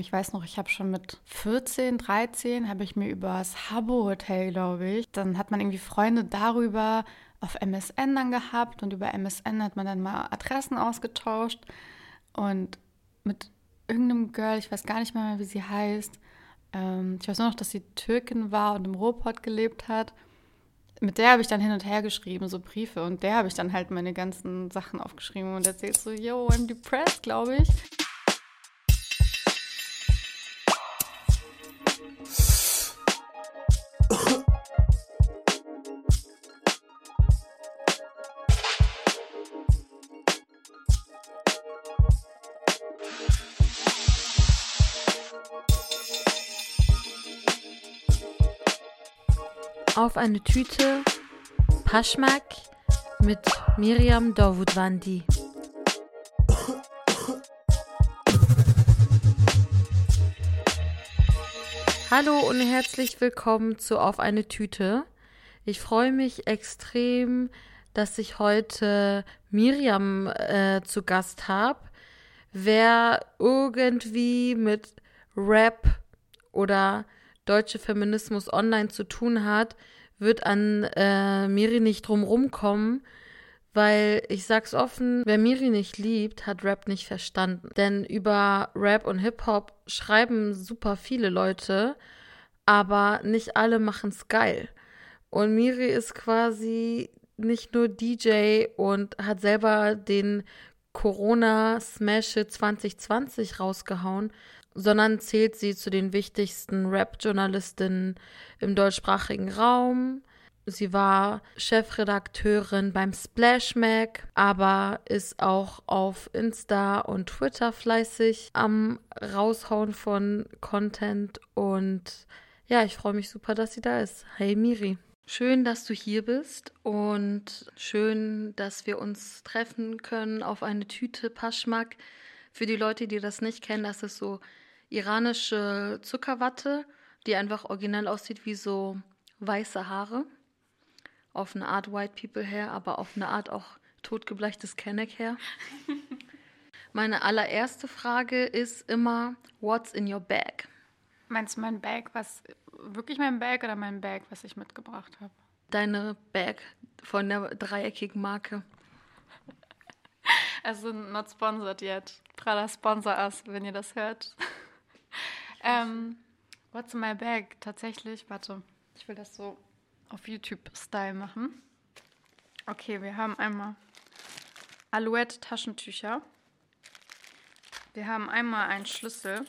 Ich weiß noch, ich habe schon mit 14, 13 habe ich mir über das Habbo Hotel, glaube ich, dann hat man irgendwie Freunde darüber auf MSN dann gehabt und über MSN hat man dann mal Adressen ausgetauscht und mit irgendeinem Girl, ich weiß gar nicht mehr, wie sie heißt. Ähm, ich weiß nur noch, dass sie Türkin war und im Ruhrpott gelebt hat. Mit der habe ich dann hin und her geschrieben, so Briefe. Und der habe ich dann halt meine ganzen Sachen aufgeschrieben und erzählt so, yo, I'm depressed, glaube ich. Auf eine Tüte Paschmak mit Miriam Davutwandi. Hallo und herzlich willkommen zu Auf eine Tüte. Ich freue mich extrem, dass ich heute Miriam äh, zu Gast habe. Wer irgendwie mit Rap oder deutsche Feminismus online zu tun hat, wird an äh, Miri nicht drum kommen, weil ich sag's offen, wer Miri nicht liebt, hat Rap nicht verstanden. Denn über Rap und Hip-Hop schreiben super viele Leute, aber nicht alle machen's geil. Und Miri ist quasi nicht nur DJ und hat selber den Corona Smash 2020 rausgehauen, sondern zählt sie zu den wichtigsten Rap-Journalistinnen im deutschsprachigen Raum. Sie war Chefredakteurin beim Splash Mag, aber ist auch auf Insta und Twitter fleißig am Raushauen von Content. Und ja, ich freue mich super, dass sie da ist. Hey Miri. Schön, dass du hier bist und schön, dass wir uns treffen können auf eine Tüte Paschmak. Für die Leute, die das nicht kennen, das ist so iranische Zuckerwatte, die einfach originell aussieht wie so weiße Haare. Auf eine Art White People her, aber auf eine Art auch totgebleichtes Kenneck her. Meine allererste Frage ist immer, what's in your bag? Meinst du mein Bag, was wirklich mein Bag oder mein Bag, was ich mitgebracht habe? Deine Bag von der dreieckigen Marke. Also not sponsored yet. Prada sponsor us, wenn ihr das hört. Ähm, what's in my bag? Tatsächlich, warte, ich will das so auf YouTube-Style machen. Okay, wir haben einmal Alouette-Taschentücher. Wir haben einmal einen Schlüssel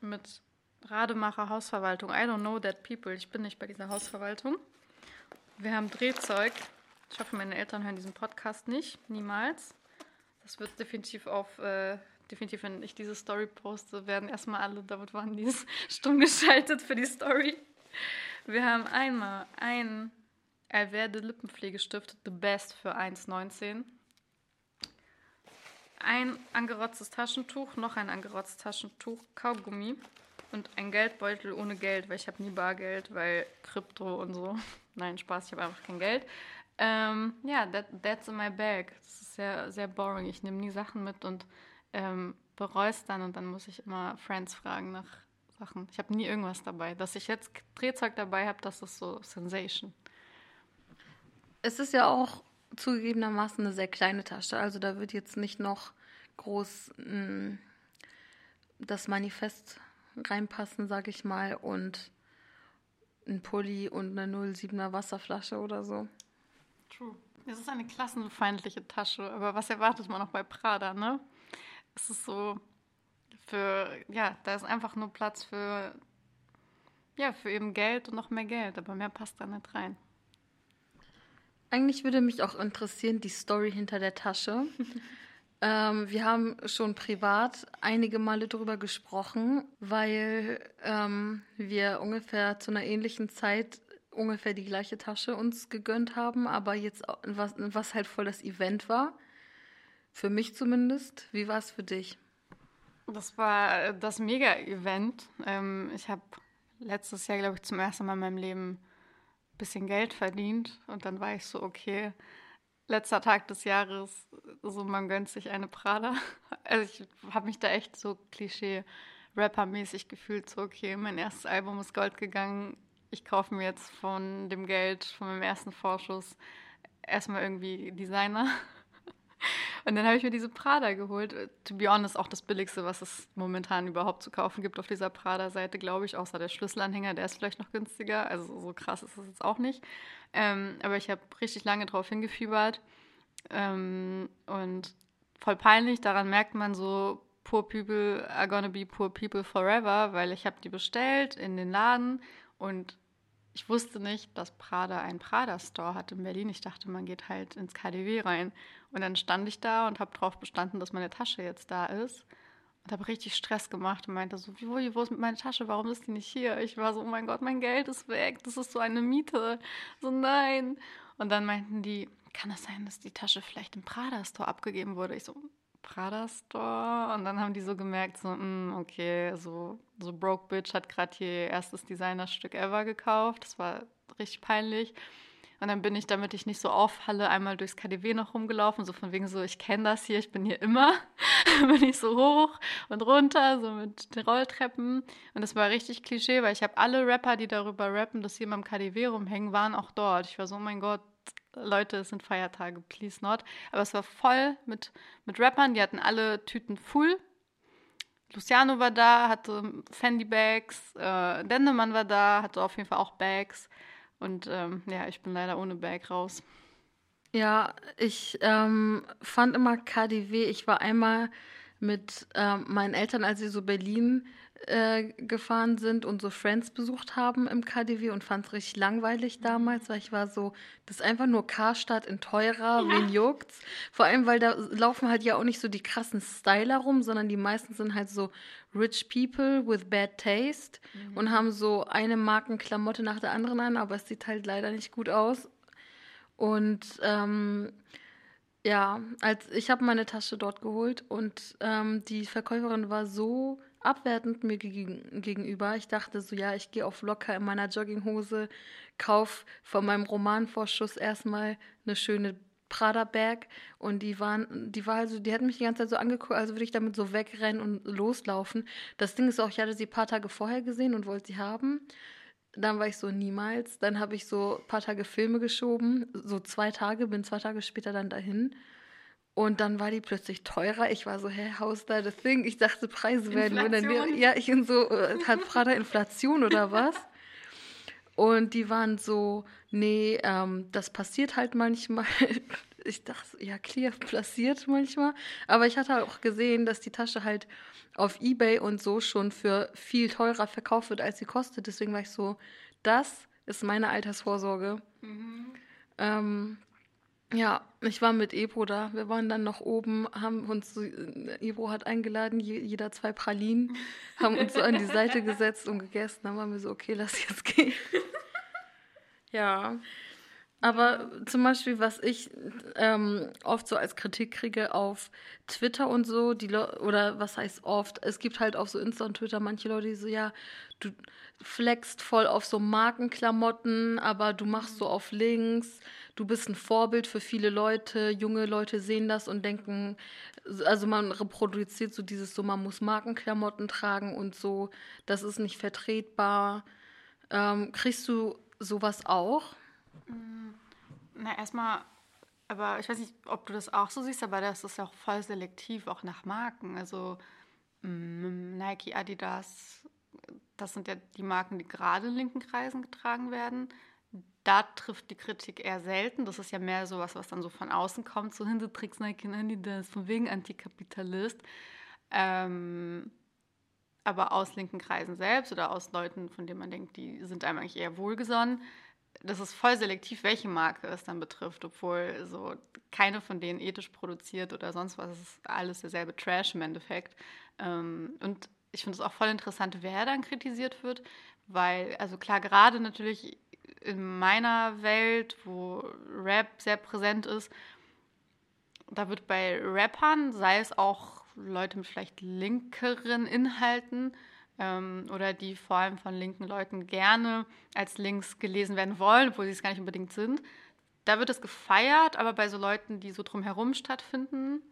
mit Rademacher Hausverwaltung. I don't know that people. Ich bin nicht bei dieser Hausverwaltung. Wir haben Drehzeug. Ich hoffe, meine Eltern hören diesen Podcast nicht. Niemals. Das wird definitiv auf äh, definitiv, wenn ich diese Story poste, werden erstmal alle, damit waren die stumm geschaltet für die Story. Wir haben einmal einen Alverde Lippenpflegestift, The Best für 1,19. Ein angerotztes Taschentuch, noch ein angerotztes Taschentuch, Kaugummi und ein Geldbeutel ohne Geld, weil ich habe nie Bargeld, weil Krypto und so. Nein, Spaß, ich habe einfach kein Geld. Ähm, ja, that, that's in my bag. Das ist sehr, sehr boring. Ich nehme nie Sachen mit und ähm, bereue es dann und dann muss ich immer Friends fragen nach Sachen. Ich habe nie irgendwas dabei. Dass ich jetzt Drehzeug dabei habe, das ist so Sensation. Es ist ja auch zugegebenermaßen eine sehr kleine Tasche. Also da wird jetzt nicht noch groß mh, hm, das Manifest reinpassen, sage ich mal, und ein Pulli und eine 07er Wasserflasche oder so. True. Es ist eine klassenfeindliche Tasche, aber was erwartet man auch bei Prada, ne? Es ist so für, ja, da ist einfach nur Platz für, ja, für eben Geld und noch mehr Geld, aber mehr passt da nicht rein. Eigentlich würde mich auch interessieren, die Story hinter der Tasche. ähm, wir haben schon privat einige Male darüber gesprochen, weil ähm, wir ungefähr zu einer ähnlichen Zeit ungefähr die gleiche Tasche uns gegönnt haben, aber jetzt was, was halt voll das Event war. Für mich zumindest. Wie war es für dich? Das war äh, das Mega-Event. Ähm, ich habe letztes Jahr, glaube ich, zum ersten Mal in meinem Leben ein bisschen Geld verdient. Und dann war ich so, okay, letzter Tag des Jahres, so man gönnt sich eine Prada. Also ich habe mich da echt so Klischee-Rapper-mäßig gefühlt, so okay, mein erstes Album ist Gold gegangen, ich kaufe mir jetzt von dem Geld, von meinem ersten Vorschuss erstmal irgendwie Designer. Und dann habe ich mir diese Prada geholt. To be honest, auch das billigste, was es momentan überhaupt zu kaufen gibt auf dieser Prada-Seite, glaube ich. Außer der Schlüsselanhänger, der ist vielleicht noch günstiger. Also so krass ist es jetzt auch nicht. Ähm, aber ich habe richtig lange drauf hingefiebert. Ähm, und voll peinlich, daran merkt man so, Poor People are gonna be poor people forever, weil ich habe die bestellt in den Laden und ich wusste nicht, dass Prada einen Prada-Store hat in Berlin. Ich dachte, man geht halt ins KDW rein. Und dann stand ich da und habe darauf bestanden, dass meine Tasche jetzt da ist. Und habe richtig Stress gemacht und meinte so, wo, wo ist meine Tasche? Warum ist die nicht hier? Ich war so, oh mein Gott, mein Geld ist weg. Das ist so eine Miete. So, nein. Und dann meinten die, kann es das sein, dass die Tasche vielleicht im Prada-Store abgegeben wurde? Ich so, Prada Store und dann haben die so gemerkt, so, mh, hm, okay, so, so Broke Bitch hat gerade ihr erstes Designerstück ever gekauft. Das war richtig peinlich. Und dann bin ich, damit ich nicht so auffalle, einmal durchs KDW noch rumgelaufen, so von wegen so, ich kenne das hier, ich bin hier immer. bin ich so hoch und runter, so mit den Rolltreppen. Und das war richtig Klischee, weil ich habe alle Rapper, die darüber rappen, dass sie immer im KDW rumhängen, waren auch dort. Ich war so, oh mein Gott, Leute, es sind Feiertage, please not. Aber es war voll mit, mit Rappern, die hatten alle Tüten full. Luciano war da, hatte Fendi-Bags, äh, Dendemann war da, hatte auf jeden Fall auch Bags. Und ähm, ja, ich bin leider ohne Bag raus. Ja, ich ähm, fand immer KDW, ich war einmal mit ähm, meinen Eltern, als sie so Berlin äh, gefahren sind und so Friends besucht haben im KDW und fand es richtig langweilig damals, weil ich war so, das ist einfach nur Karstadt in teurer, ja. wen juckt's? Vor allem, weil da laufen halt ja auch nicht so die krassen Styler rum, sondern die meisten sind halt so rich people with bad taste mhm. und haben so eine Markenklamotte nach der anderen an, aber es sieht halt leider nicht gut aus. Und ähm, ja, als ich habe meine Tasche dort geholt und ähm, die Verkäuferin war so abwertend mir gegen, gegenüber. Ich dachte so, ja, ich gehe auf locker in meiner Jogginghose, kauf von meinem Romanvorschuss erstmal eine schöne Prada-Bag und die waren, die war also, die hat mich die ganze Zeit so angeguckt, also würde ich damit so wegrennen und loslaufen. Das Ding ist auch, ich hatte sie ein paar Tage vorher gesehen und wollte sie haben. Dann war ich so niemals. Dann habe ich so ein paar Tage Filme geschoben, so zwei Tage, bin zwei Tage später dann dahin. Und dann war die plötzlich teurer. Ich war so, hä, how's that a thing? Ich dachte, Preise werden. Dann, ja, ich bin so, äh, hat Prada Inflation oder was? Und die waren so, nee, ähm, das passiert halt manchmal. Ich dachte, ja, clear, passiert manchmal. Aber ich hatte auch gesehen, dass die Tasche halt auf Ebay und so schon für viel teurer verkauft wird, als sie kostet. Deswegen war ich so, das ist meine Altersvorsorge. Mhm. Ähm, ja, ich war mit Ebro da. Wir waren dann noch oben, haben uns, so, Ebro hat eingeladen, jeder zwei Pralinen, haben uns so an die Seite gesetzt und gegessen. Dann waren wir so, okay, lass jetzt gehen. ja. Aber zum Beispiel, was ich ähm, oft so als Kritik kriege auf Twitter und so, die Le oder was heißt oft, es gibt halt auf so Insta und Twitter manche Leute, die so, ja, du flexst voll auf so Markenklamotten, aber du machst so auf links du bist ein Vorbild für viele Leute. Junge Leute sehen das und denken, also man reproduziert so dieses so, man muss Markenklamotten tragen und so, das ist nicht vertretbar. Ähm, kriegst du sowas auch? Mm, na, erstmal, aber ich weiß nicht, ob du das auch so siehst, aber das ist ja auch voll selektiv, auch nach Marken. Also mm, Nike, Adidas, das sind ja die Marken, die gerade in linken Kreisen getragen werden da trifft die Kritik eher selten. Das ist ja mehr sowas, was dann so von außen kommt, so Hintertricks, Nike, das von wegen Antikapitalist. Ähm, aber aus linken Kreisen selbst oder aus Leuten, von denen man denkt, die sind einem eigentlich eher wohlgesonnen, das ist voll selektiv, welche Marke es dann betrifft, obwohl so keine von denen ethisch produziert oder sonst was. Es ist alles derselbe Trash im Endeffekt. Ähm, und ich finde es auch voll interessant, wer dann kritisiert wird, weil, also klar, gerade natürlich in meiner Welt, wo Rap sehr präsent ist, da wird bei Rappern, sei es auch Leute mit vielleicht linkeren Inhalten ähm, oder die vor allem von linken Leuten gerne als Links gelesen werden wollen, obwohl sie es gar nicht unbedingt sind, da wird es gefeiert, aber bei so Leuten, die so drumherum stattfinden,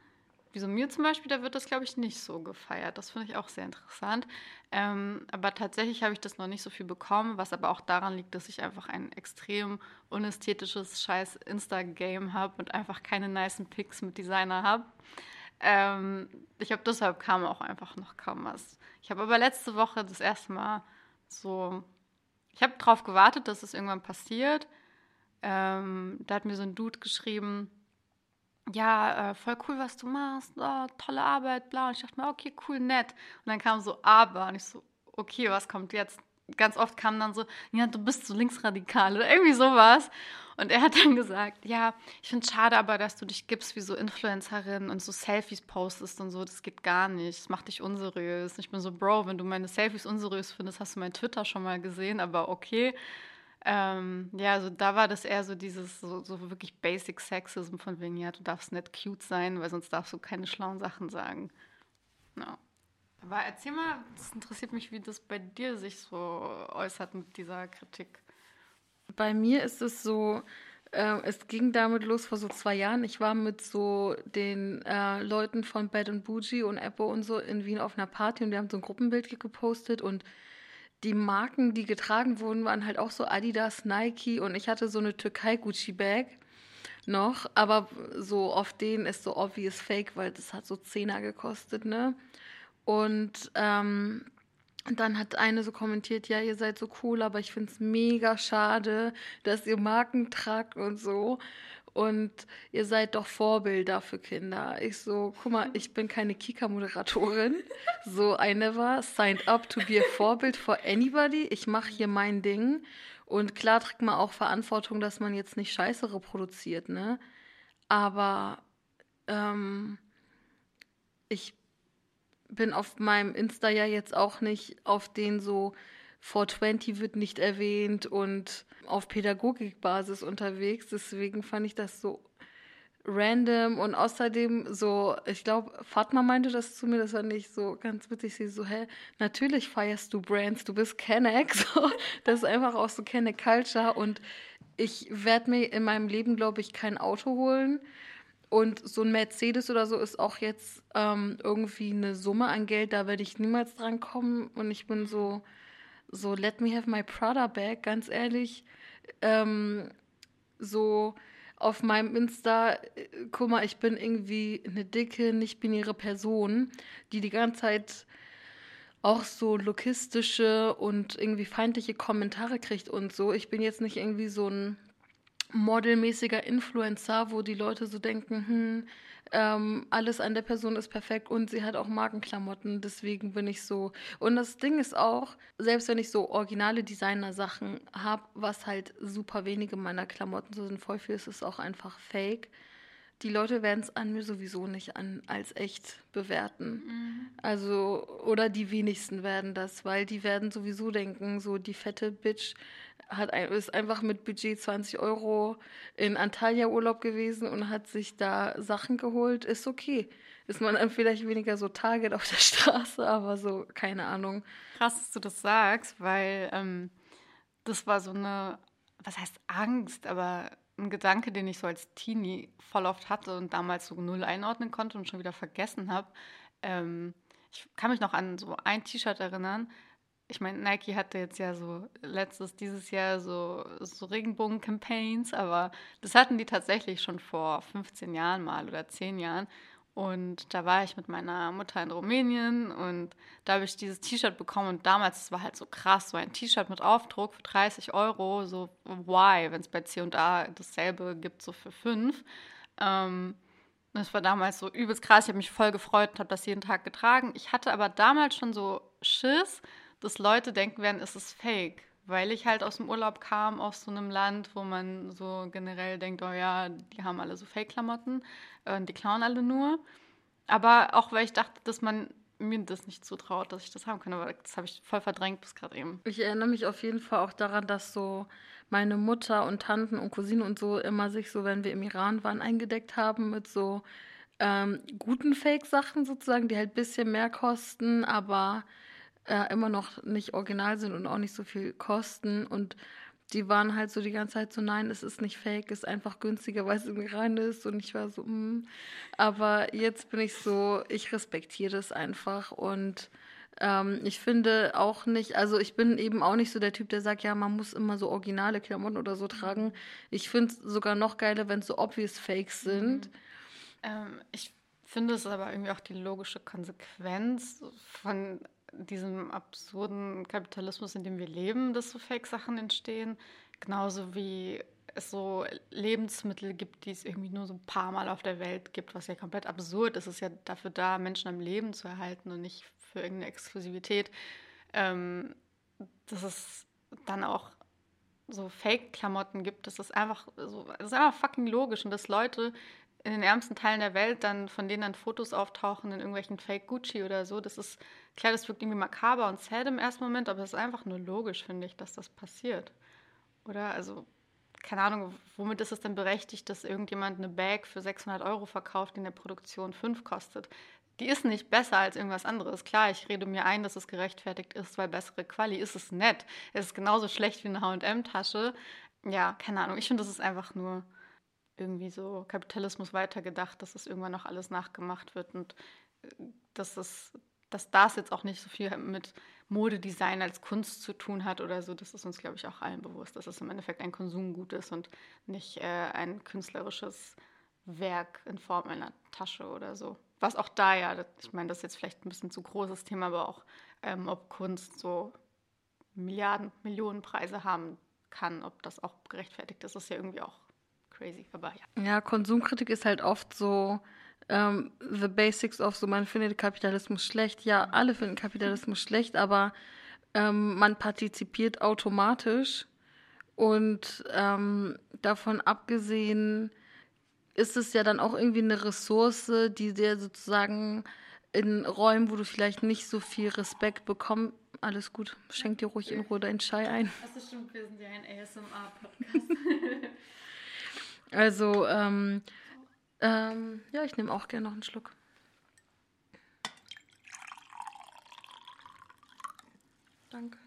wie so mir zum Beispiel, da wird das, glaube ich, nicht so gefeiert. Das finde ich auch sehr interessant. Ähm, aber tatsächlich habe ich das noch nicht so viel bekommen, was aber auch daran liegt, dass ich einfach ein extrem unästhetisches scheiß Insta-Game habe und einfach keine nicen Pics mit Designer habe. Ähm, ich glaube, deshalb kam auch einfach noch kaum was. Ich habe aber letzte Woche das erste Mal so, ich habe darauf gewartet, dass es irgendwann passiert. Ähm, da hat mir so ein Dude geschrieben, ja, äh, voll cool, was du machst, oh, tolle Arbeit, bla. Und ich dachte mir, okay, cool, nett. Und dann kam so aber und ich so, okay, was kommt jetzt? Ganz oft kam dann so, ja, du bist so linksradikal oder irgendwie sowas. Und er hat dann gesagt, ja, ich finde es schade aber, dass du dich gibst wie so Influencerin und so Selfies postest und so. Das geht gar nicht. Das macht dich unseriös. Ich bin so, Bro, wenn du meine Selfies unseriös findest, hast du mein Twitter schon mal gesehen, aber okay. Ähm, ja, also da war das eher so dieses so, so, wirklich Basic Sexism von wegen, ja, du darfst nicht cute sein, weil sonst darfst du keine schlauen Sachen sagen. No. Aber erzähl mal, das interessiert mich, wie das bei dir sich so äußert mit dieser Kritik. Bei mir ist es so, äh, es ging damit los vor so zwei Jahren. Ich war mit so den äh, Leuten von Bad and Bougie und Apple und so in Wien auf einer Party und wir haben so ein Gruppenbild gepostet und die Marken, die getragen wurden, waren halt auch so Adidas, Nike und ich hatte so eine Türkei-Gucci-Bag noch, aber so auf denen ist so obvious fake, weil das hat so Zehner gekostet, ne? Und ähm, dann hat eine so kommentiert, ja, ihr seid so cool, aber ich finde es mega schade, dass ihr Marken tragt und so und ihr seid doch Vorbilder für Kinder. Ich so, guck mal, ich bin keine Kika-Moderatorin. So, I never signed up to be a Vorbild for anybody. Ich mache hier mein Ding. Und klar trägt man auch Verantwortung, dass man jetzt nicht Scheiße reproduziert, ne? Aber ähm, ich bin auf meinem Insta ja jetzt auch nicht auf den so 420 wird nicht erwähnt und auf Pädagogikbasis unterwegs. Deswegen fand ich das so random und außerdem so, ich glaube, Fatma meinte das zu mir, das war nicht so ganz witzig. Sie so, hä, natürlich feierst du Brands, du bist Kenneck. So, das ist einfach auch so Kenneck Culture und ich werde mir in meinem Leben, glaube ich, kein Auto holen. Und so ein Mercedes oder so ist auch jetzt ähm, irgendwie eine Summe an Geld, da werde ich niemals dran kommen. Und ich bin so, so, let me have my Prada bag, ganz ehrlich. Ähm, so auf meinem Insta, äh, guck mal, ich bin irgendwie eine dicke, nicht-binäre Person, die die ganze Zeit auch so lokistische und irgendwie feindliche Kommentare kriegt und so. Ich bin jetzt nicht irgendwie so ein modelmäßiger Influencer, wo die Leute so denken, hm, ähm, alles an der Person ist perfekt und sie hat auch Markenklamotten, deswegen bin ich so. Und das Ding ist auch, selbst wenn ich so originale Designer-Sachen habe, was halt super wenige meiner Klamotten so sind, voll viel ist es auch einfach fake. Die Leute werden es an mir sowieso nicht an, als echt bewerten. Mhm. Also, oder die wenigsten werden das, weil die werden sowieso denken, so die fette Bitch hat ein, ist einfach mit Budget 20 Euro in Antalya Urlaub gewesen und hat sich da Sachen geholt. Ist okay. Ist man dann vielleicht weniger so Target auf der Straße, aber so, keine Ahnung. Krass, dass du das sagst, weil ähm, das war so eine, was heißt Angst, aber ein Gedanke, den ich so als Teenie voll oft hatte und damals so null einordnen konnte und schon wieder vergessen habe. Ähm, ich kann mich noch an so ein T-Shirt erinnern, ich meine, Nike hatte jetzt ja so letztes, dieses Jahr so, so Regenbogen-Campaigns, aber das hatten die tatsächlich schon vor 15 Jahren mal oder 10 Jahren. Und da war ich mit meiner Mutter in Rumänien und da habe ich dieses T-Shirt bekommen und damals, das war halt so krass, so ein T-Shirt mit Aufdruck für 30 Euro, so why, wenn es bei C&A dasselbe gibt, so für 5. Ähm, das war damals so übelst krass, ich habe mich voll gefreut und habe das jeden Tag getragen. Ich hatte aber damals schon so Schiss, dass Leute denken werden, es ist fake. Weil ich halt aus dem Urlaub kam, aus so einem Land, wo man so generell denkt, oh ja, die haben alle so Fake-Klamotten äh, und die klauen alle nur. Aber auch weil ich dachte, dass man mir das nicht zutraut, dass ich das haben kann. Aber das habe ich voll verdrängt bis gerade eben. Ich erinnere mich auf jeden Fall auch daran, dass so meine Mutter und Tanten und Cousinen und so immer sich so, wenn wir im Iran waren, eingedeckt haben mit so ähm, guten Fake-Sachen sozusagen, die halt ein bisschen mehr kosten, aber äh, immer noch nicht original sind und auch nicht so viel kosten. Und die waren halt so die ganze Zeit so, nein, es ist nicht fake, es ist einfach günstiger, weil es irgendwie rein ist. Und ich war so, mm. aber jetzt bin ich so, ich respektiere das einfach und ähm, ich finde auch nicht, also ich bin eben auch nicht so der Typ, der sagt, ja, man muss immer so originale Klamotten oder so tragen. Ich finde es sogar noch geiler, wenn es so obvious Fakes sind. Mhm. Ähm, ich finde es aber irgendwie auch die logische Konsequenz von diesem absurden Kapitalismus, in dem wir leben, dass so Fake-Sachen entstehen. Genauso wie es so Lebensmittel gibt, die es irgendwie nur so ein paar Mal auf der Welt gibt, was ja komplett absurd ist. Es ist ja dafür da, Menschen am Leben zu erhalten und nicht für irgendeine Exklusivität. Ähm, dass es dann auch so Fake-Klamotten gibt, das ist einfach so, das ist einfach fucking logisch und dass Leute in den ärmsten Teilen der Welt dann, von denen dann Fotos auftauchen in irgendwelchen Fake Gucci oder so, das ist, klar, das wirkt irgendwie makaber und sad im ersten Moment, aber es ist einfach nur logisch, finde ich, dass das passiert. Oder? Also, keine Ahnung, womit ist es denn berechtigt, dass irgendjemand eine Bag für 600 Euro verkauft, die in der Produktion 5 kostet? Die ist nicht besser als irgendwas anderes. Klar, ich rede mir ein, dass es gerechtfertigt ist, weil bessere Quali ist es nett. Es ist genauso schlecht wie eine H&M-Tasche. Ja, keine Ahnung. Ich finde, das ist einfach nur irgendwie so Kapitalismus weitergedacht, dass es irgendwann noch alles nachgemacht wird und äh, dass es dass das jetzt auch nicht so viel mit Modedesign als Kunst zu tun hat oder so, das ist uns, glaube ich, auch allen bewusst, dass es im Endeffekt ein Konsumgut ist und nicht äh, ein künstlerisches Werk in Form einer Tasche oder so. Was auch da ja, ich meine, das ist jetzt vielleicht ein bisschen zu großes Thema, aber auch, ähm, ob Kunst so Milliarden, Millionen Preise haben kann, ob das auch gerechtfertigt ist, ist ja irgendwie auch crazy, aber ja. Ja, Konsumkritik ist halt oft so ähm, the basics of so, man findet Kapitalismus schlecht. Ja, alle finden Kapitalismus schlecht, aber ähm, man partizipiert automatisch und ähm, davon abgesehen ist es ja dann auch irgendwie eine Ressource, die dir sozusagen in Räumen, wo du vielleicht nicht so viel Respekt bekommst, alles gut, schenk dir ruhig in Ruhe deinen Chai ein. Das ist schon, wir sind ja ein ASMR-Podcast. Also, ähm, ähm, ja, ich nehme auch gerne noch einen Schluck. Danke.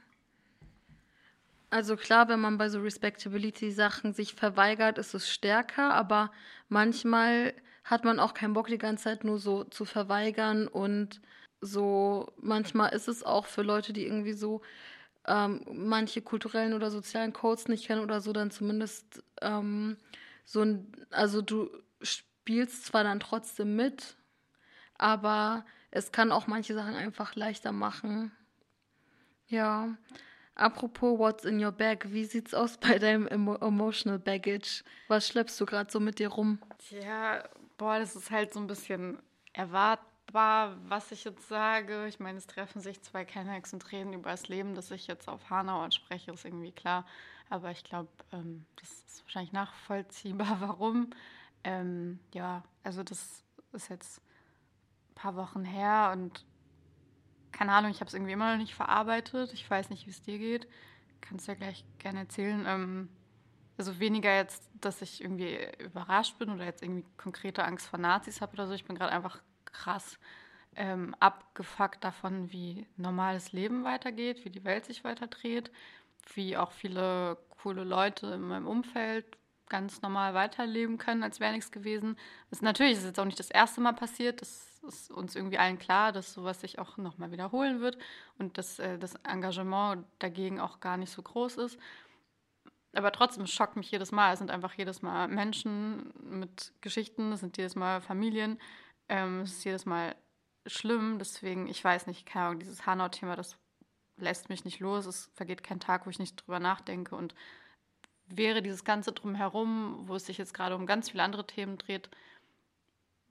Also klar, wenn man bei so Respectability-Sachen sich verweigert, ist es stärker, aber manchmal hat man auch keinen Bock, die ganze Zeit nur so zu verweigern und so, manchmal ist es auch für Leute, die irgendwie so ähm, manche kulturellen oder sozialen Codes nicht kennen oder so, dann zumindest ähm, so ein, also du spielst zwar dann trotzdem mit, aber es kann auch manche Sachen einfach leichter machen. Ja. Apropos What's in your bag, wie sieht's aus bei deinem emo emotional baggage? Was schleppst du gerade so mit dir rum? Ja, boah, das ist halt so ein bisschen erwartbar, was ich jetzt sage. Ich meine, es treffen sich zwei Kennex und reden über das Leben, das ich jetzt auf Hanau anspreche, ist irgendwie klar. Aber ich glaube, ähm, das ist wahrscheinlich nachvollziehbar, warum. Ähm, ja, also das ist jetzt ein paar Wochen her und keine Ahnung, ich habe es irgendwie immer noch nicht verarbeitet. Ich weiß nicht, wie es dir geht. Kannst ja gleich gerne erzählen. Ähm, also weniger jetzt, dass ich irgendwie überrascht bin oder jetzt irgendwie konkrete Angst vor Nazis habe oder so. Ich bin gerade einfach krass ähm, abgefuckt davon, wie normales Leben weitergeht, wie die Welt sich weiterdreht wie auch viele coole Leute in meinem Umfeld ganz normal weiterleben können, als wäre nichts gewesen. Das, natürlich ist es jetzt auch nicht das erste Mal passiert. Das ist uns irgendwie allen klar, dass sowas sich auch nochmal wiederholen wird und dass äh, das Engagement dagegen auch gar nicht so groß ist. Aber trotzdem schockt mich jedes Mal. Es sind einfach jedes Mal Menschen mit Geschichten, es sind jedes Mal Familien. Ähm, es ist jedes Mal schlimm. Deswegen, ich weiß nicht, keine Ahnung, dieses Hanau-Thema, das lässt mich nicht los. Es vergeht kein Tag, wo ich nicht drüber nachdenke. Und wäre dieses Ganze drumherum, wo es sich jetzt gerade um ganz viele andere Themen dreht,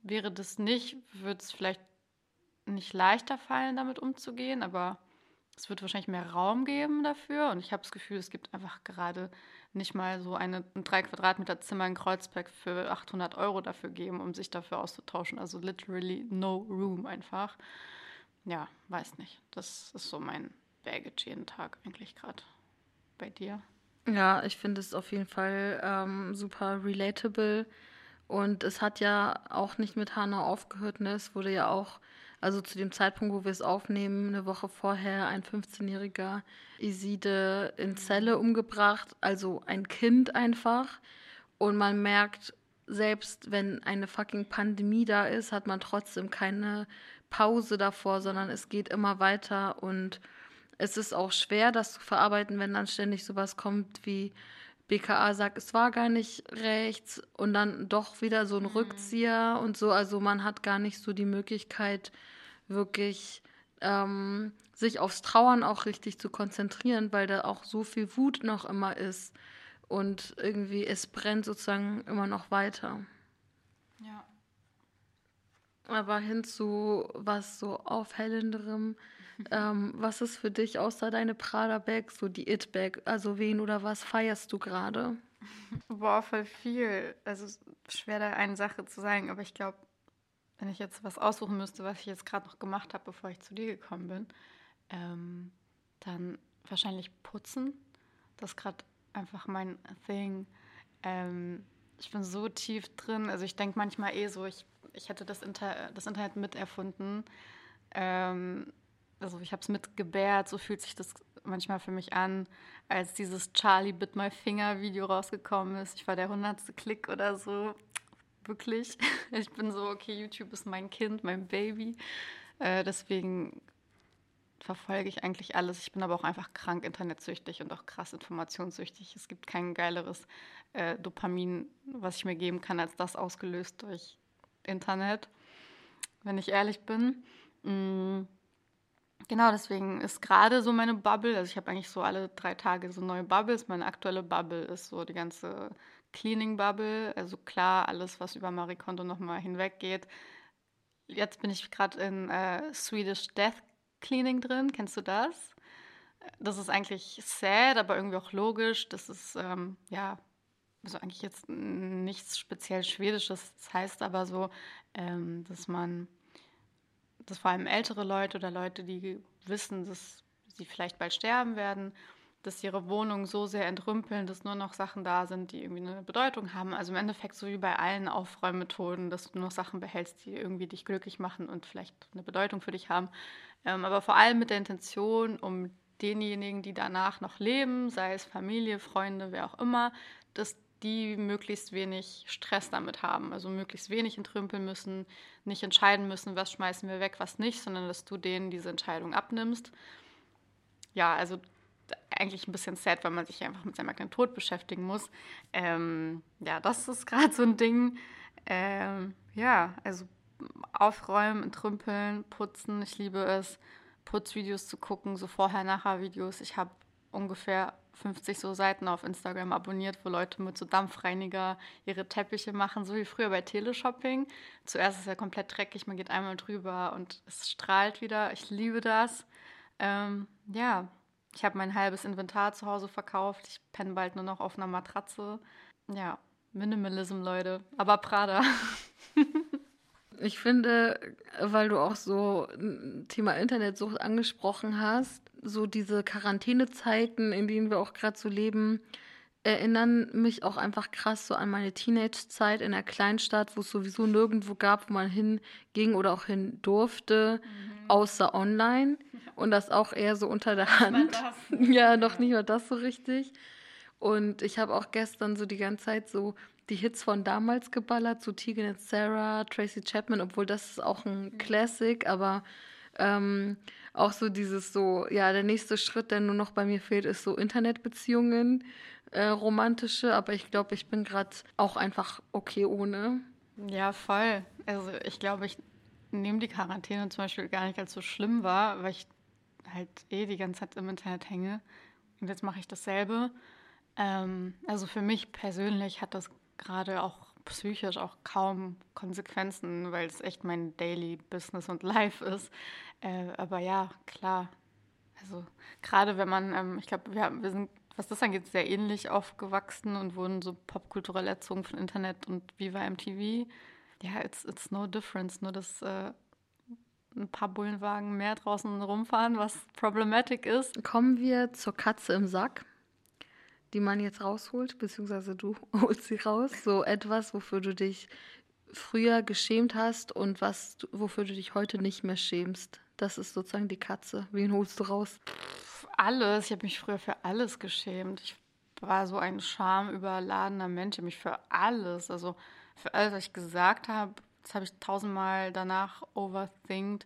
wäre das nicht, würde es vielleicht nicht leichter fallen, damit umzugehen, aber es wird wahrscheinlich mehr Raum geben dafür. Und ich habe das Gefühl, es gibt einfach gerade nicht mal so eine, ein drei Quadratmeter Zimmer in Kreuzberg für 800 Euro dafür geben, um sich dafür auszutauschen. Also literally no room einfach. Ja, weiß nicht. Das ist so mein Baggage jeden Tag eigentlich gerade bei dir? Ja, ich finde es auf jeden Fall ähm, super relatable. Und es hat ja auch nicht mit Hannah aufgehört, ne? Es wurde ja auch Also zu dem Zeitpunkt, wo wir es aufnehmen, eine Woche vorher, ein 15-jähriger Iside in Zelle umgebracht, also ein Kind einfach. Und man merkt, selbst wenn eine fucking Pandemie da ist, hat man trotzdem keine Pause davor, sondern es geht immer weiter und es ist auch schwer, das zu verarbeiten, wenn dann ständig sowas kommt wie BKA sagt, es war gar nicht rechts und dann doch wieder so ein mhm. Rückzieher und so. Also man hat gar nicht so die Möglichkeit, wirklich ähm, sich aufs Trauern auch richtig zu konzentrieren, weil da auch so viel Wut noch immer ist und irgendwie es brennt sozusagen immer noch weiter. Ja. Aber hin zu was so aufhellenderem. Ähm, was ist für dich außer deine Prada-Bag so die It-Bag? Also wen oder was feierst du gerade? Boah, voll viel. Also schwer da eine Sache zu sagen, aber ich glaube, wenn ich jetzt was aussuchen müsste, was ich jetzt gerade noch gemacht habe, bevor ich zu dir gekommen bin, ähm, dann wahrscheinlich putzen. Das ist gerade einfach mein Thing. Ähm, ich bin so tief drin. Also ich denke manchmal eh so, ich, ich hätte das, Inter das Internet miterfunden. Ähm, also ich habe es mitgebärt, so fühlt sich das manchmal für mich an, als dieses Charlie Bit My Finger Video rausgekommen ist. Ich war der hundertste Klick oder so. Wirklich. Ich bin so, okay, YouTube ist mein Kind, mein Baby. Äh, deswegen verfolge ich eigentlich alles. Ich bin aber auch einfach krank internetsüchtig und auch krass informationssüchtig. Es gibt kein geileres äh, Dopamin, was ich mir geben kann, als das ausgelöst durch Internet, wenn ich ehrlich bin. Mm. Genau, deswegen ist gerade so meine Bubble, also ich habe eigentlich so alle drei Tage so neue Bubbles. Meine aktuelle Bubble ist so die ganze Cleaning-Bubble, also klar, alles, was über Marie Kondo nochmal hinweggeht. Jetzt bin ich gerade in äh, Swedish Death Cleaning drin. Kennst du das? Das ist eigentlich sad, aber irgendwie auch logisch. Das ist, ähm, ja, also eigentlich jetzt nichts speziell Schwedisches. Das heißt aber so, ähm, dass man, dass vor allem ältere Leute oder Leute, die wissen, dass sie vielleicht bald sterben werden, dass ihre Wohnung so sehr entrümpeln, dass nur noch Sachen da sind, die irgendwie eine Bedeutung haben. Also im Endeffekt so wie bei allen Aufräummethoden, dass du nur noch Sachen behältst, die irgendwie dich glücklich machen und vielleicht eine Bedeutung für dich haben. Ähm, aber vor allem mit der Intention, um denjenigen, die danach noch leben, sei es Familie, Freunde, wer auch immer, dass die möglichst wenig Stress damit haben, also möglichst wenig entrümpeln müssen, nicht entscheiden müssen, was schmeißen wir weg, was nicht, sondern dass du denen diese Entscheidung abnimmst. Ja, also eigentlich ein bisschen sad, weil man sich einfach mit seinem eigenen Tod beschäftigen muss. Ähm, ja, das ist gerade so ein Ding. Ähm, ja, also aufräumen, entrümpeln, putzen. Ich liebe es, Putzvideos zu gucken, so Vorher-Nachher-Videos. Ich habe ungefähr 50 so Seiten auf Instagram abonniert, wo Leute mit so Dampfreiniger ihre Teppiche machen, so wie früher bei Teleshopping. Zuerst ist er komplett dreckig, man geht einmal drüber und es strahlt wieder. Ich liebe das. Ähm, ja, ich habe mein halbes Inventar zu Hause verkauft. Ich penne bald nur noch auf einer Matratze. Ja, Minimalism, Leute. Aber Prada. ich finde, weil du auch so Thema Internetsucht angesprochen hast, so diese Quarantänezeiten, in denen wir auch gerade so leben, erinnern mich auch einfach krass so an meine Teenage-Zeit in der Kleinstadt, wo es sowieso nirgendwo gab, wo man hinging oder auch hin durfte, mhm. außer online. Und das auch eher so unter der Hand. ja, noch nicht mal das so richtig. Und ich habe auch gestern so die ganze Zeit so die Hits von damals geballert, so Tegan and Sarah, Tracy Chapman, obwohl das ist auch ein mhm. Classic, aber ähm, auch so dieses so, ja, der nächste Schritt, der nur noch bei mir fehlt, ist so Internetbeziehungen äh, romantische, aber ich glaube, ich bin gerade auch einfach okay ohne. Ja, voll. Also ich glaube, ich nehme die Quarantäne zum Beispiel gar nicht als so schlimm wahr, weil ich halt eh die ganze Zeit im Internet hänge. Und jetzt mache ich dasselbe. Ähm, also für mich persönlich hat das gerade auch psychisch auch kaum Konsequenzen, weil es echt mein Daily Business und Life ist. Äh, aber ja, klar. Also gerade wenn man, ähm, ich glaube, wir, wir sind was das angeht, sehr ähnlich aufgewachsen und wurden so popkulturell erzogen von Internet und Viva MTV. Ja, it's, it's no difference, nur dass äh, ein paar Bullenwagen mehr draußen rumfahren, was problematic ist. Kommen wir zur Katze im Sack, die man jetzt rausholt, beziehungsweise du holst sie raus. So etwas, wofür du dich früher geschämt hast und was, wofür du dich heute nicht mehr schämst. Das ist sozusagen die Katze. Wen holst du raus? Alles. Ich habe mich früher für alles geschämt. Ich war so ein schamüberladener Mensch. Ich mich für alles, also für alles, was ich gesagt habe, das habe ich tausendmal danach overthinkt.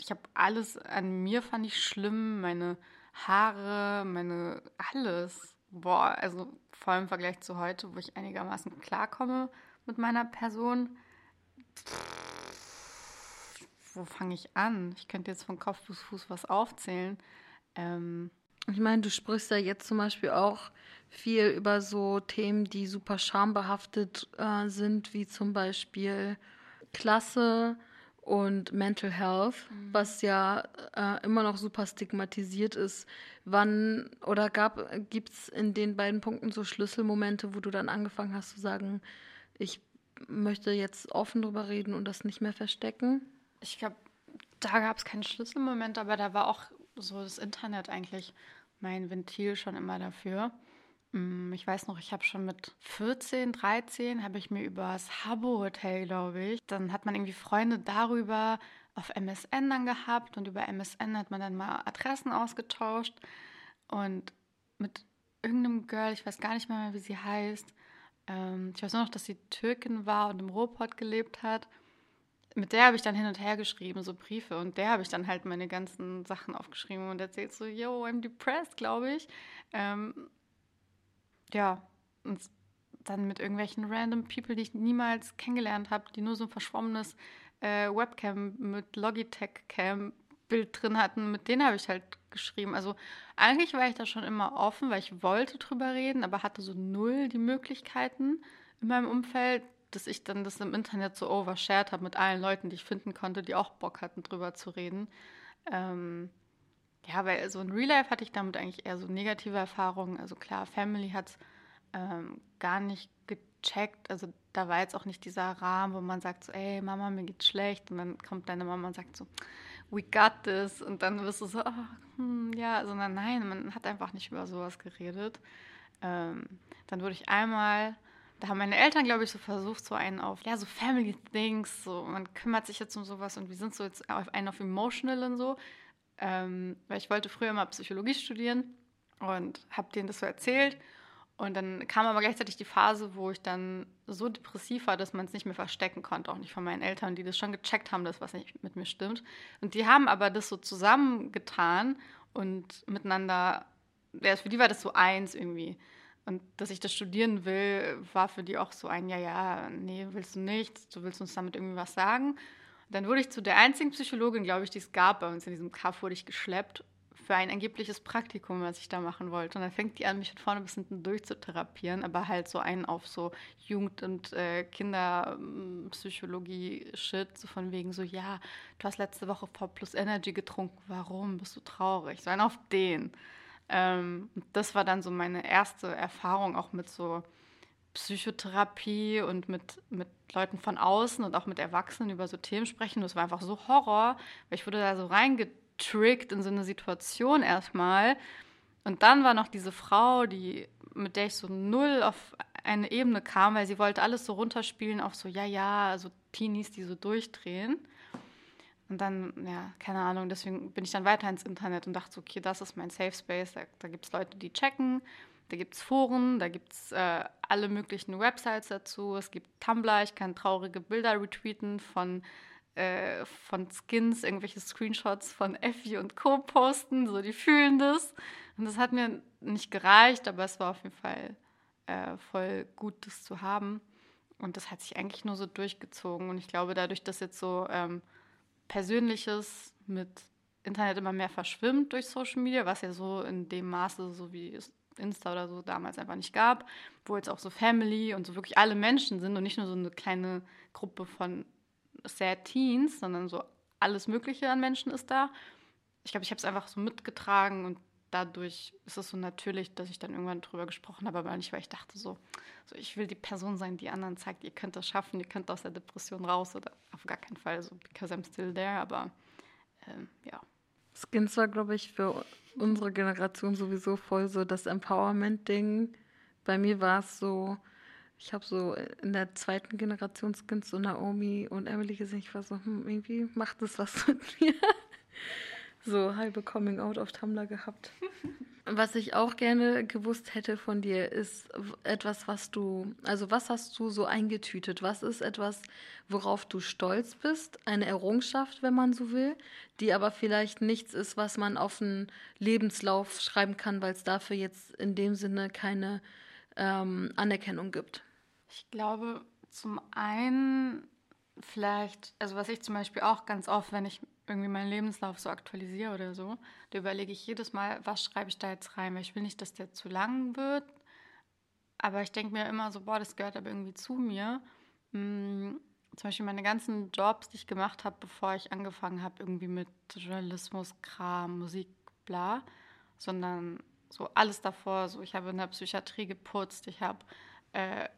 Ich habe alles an mir fand ich schlimm, meine Haare, meine alles. Boah, also vor allem im Vergleich zu heute, wo ich einigermaßen klarkomme mit meiner Person. Wo fange ich an? Ich könnte jetzt von Kopf bis Fuß was aufzählen. Ähm, ich meine, du sprichst ja jetzt zum Beispiel auch viel über so Themen, die super schambehaftet äh, sind, wie zum Beispiel Klasse und Mental Health, mhm. was ja äh, immer noch super stigmatisiert ist. Wann oder gibt es in den beiden Punkten so Schlüsselmomente, wo du dann angefangen hast zu sagen, ich möchte jetzt offen drüber reden und das nicht mehr verstecken? Ich glaube, da gab es keinen Schlüsselmoment, aber da war auch so das Internet eigentlich mein Ventil schon immer dafür. Mm, ich weiß noch, ich habe schon mit 14, 13 habe ich mir über das Habbo Hotel, glaube ich, dann hat man irgendwie Freunde darüber auf MSN dann gehabt und über MSN hat man dann mal Adressen ausgetauscht und mit irgendeinem Girl, ich weiß gar nicht mehr, wie sie heißt. Ähm, ich weiß nur noch, dass sie Türkin war und im Ruhrpott gelebt hat mit der habe ich dann hin und her geschrieben, so Briefe. Und der habe ich dann halt meine ganzen Sachen aufgeschrieben und erzählt so, yo, I'm depressed, glaube ich. Ähm, ja, und dann mit irgendwelchen random People, die ich niemals kennengelernt habe, die nur so ein verschwommenes äh, Webcam mit Logitech-Cam-Bild drin hatten, mit denen habe ich halt geschrieben. Also eigentlich war ich da schon immer offen, weil ich wollte drüber reden, aber hatte so null die Möglichkeiten in meinem Umfeld dass ich dann das im Internet so overshared habe mit allen Leuten, die ich finden konnte, die auch Bock hatten, drüber zu reden. Ähm, ja, weil so in Real Life hatte ich damit eigentlich eher so negative Erfahrungen. Also klar, Family hat es ähm, gar nicht gecheckt. Also da war jetzt auch nicht dieser Rahmen, wo man sagt so, ey Mama, mir geht's schlecht. Und dann kommt deine Mama und sagt so, we got this. Und dann wirst du so, oh, hm, ja, sondern nein, man hat einfach nicht über sowas geredet. Ähm, dann wurde ich einmal da haben meine Eltern, glaube ich, so versucht, so einen auf, ja, so Family Things, so man kümmert sich jetzt um sowas und wir sind so jetzt auf einen auf Emotional und so. Ähm, weil ich wollte früher mal Psychologie studieren und habe denen das so erzählt. Und dann kam aber gleichzeitig die Phase, wo ich dann so depressiv war, dass man es nicht mehr verstecken konnte, auch nicht von meinen Eltern, die das schon gecheckt haben, dass was nicht mit mir stimmt. Und die haben aber das so zusammengetan und miteinander, ja, für die war das so eins irgendwie. Und dass ich das studieren will, war für die auch so ein, ja, ja, nee, willst du nicht, du willst uns damit irgendwie was sagen. Dann wurde ich zu der einzigen Psychologin, glaube ich, die es gab bei uns in diesem Kaff, wurde ich geschleppt für ein angebliches Praktikum, was ich da machen wollte. Und dann fängt die an, mich von vorne bis hinten durchzutherapieren, aber halt so einen auf so Jugend- und äh, Kinderpsychologie-Shit, so von wegen so, ja, du hast letzte Woche V plus Energy getrunken, warum? Bist du traurig? So einen auf den. Ähm, das war dann so meine erste Erfahrung auch mit so Psychotherapie und mit, mit Leuten von außen und auch mit Erwachsenen über so Themen sprechen. Das war einfach so Horror, weil ich wurde da so reingetrickt in so eine Situation erstmal. Und dann war noch diese Frau, die, mit der ich so null auf eine Ebene kam, weil sie wollte alles so runterspielen auf so, ja, ja, so Teenies, die so durchdrehen. Und dann, ja, keine Ahnung, deswegen bin ich dann weiter ins Internet und dachte, okay, das ist mein Safe Space. Da, da gibt es Leute, die checken, da gibt es Foren, da gibt es äh, alle möglichen Websites dazu. Es gibt Tumblr, ich kann traurige Bilder retweeten von, äh, von Skins, irgendwelche Screenshots von Effi und Co. posten, so die fühlen das. Und das hat mir nicht gereicht, aber es war auf jeden Fall äh, voll gut, das zu haben. Und das hat sich eigentlich nur so durchgezogen. Und ich glaube, dadurch, dass jetzt so ähm, Persönliches mit Internet immer mehr verschwimmt durch Social Media, was ja so in dem Maße, so wie es Insta oder so damals einfach nicht gab, wo jetzt auch so Family und so wirklich alle Menschen sind und nicht nur so eine kleine Gruppe von Sad Teens, sondern so alles Mögliche an Menschen ist da. Ich glaube, ich habe es einfach so mitgetragen und dadurch ist es so natürlich, dass ich dann irgendwann drüber gesprochen habe, aber nicht, weil ich dachte so, so ich will die Person sein, die anderen zeigt, ihr könnt das schaffen, ihr könnt aus der Depression raus oder auf gar keinen Fall so, because I'm still there, aber ähm, ja. Skins war, glaube ich, für unsere Generation sowieso voll so das Empowerment-Ding. Bei mir war es so, Ich habe so in der zweiten Generation Skins so Naomi und Emily gesehen. Ich war so, hm, irgendwie macht das was mit mir. So halbe Coming Out auf Tumblr gehabt. Was ich auch gerne gewusst hätte von dir, ist etwas, was du, also was hast du so eingetütet? Was ist etwas, worauf du stolz bist? Eine Errungenschaft, wenn man so will, die aber vielleicht nichts ist, was man auf einen Lebenslauf schreiben kann, weil es dafür jetzt in dem Sinne keine ähm, Anerkennung gibt. Ich glaube, zum einen vielleicht, also was ich zum Beispiel auch ganz oft, wenn ich irgendwie meinen Lebenslauf so aktualisiere oder so, da überlege ich jedes Mal, was schreibe ich da jetzt rein, weil ich will nicht, dass der zu lang wird. Aber ich denke mir immer so, boah, das gehört aber irgendwie zu mir. Hm, zum Beispiel meine ganzen Jobs, die ich gemacht habe, bevor ich angefangen habe, irgendwie mit Journalismus, Kram, Musik, bla, sondern so alles davor. So, ich habe in der Psychiatrie geputzt, ich habe äh,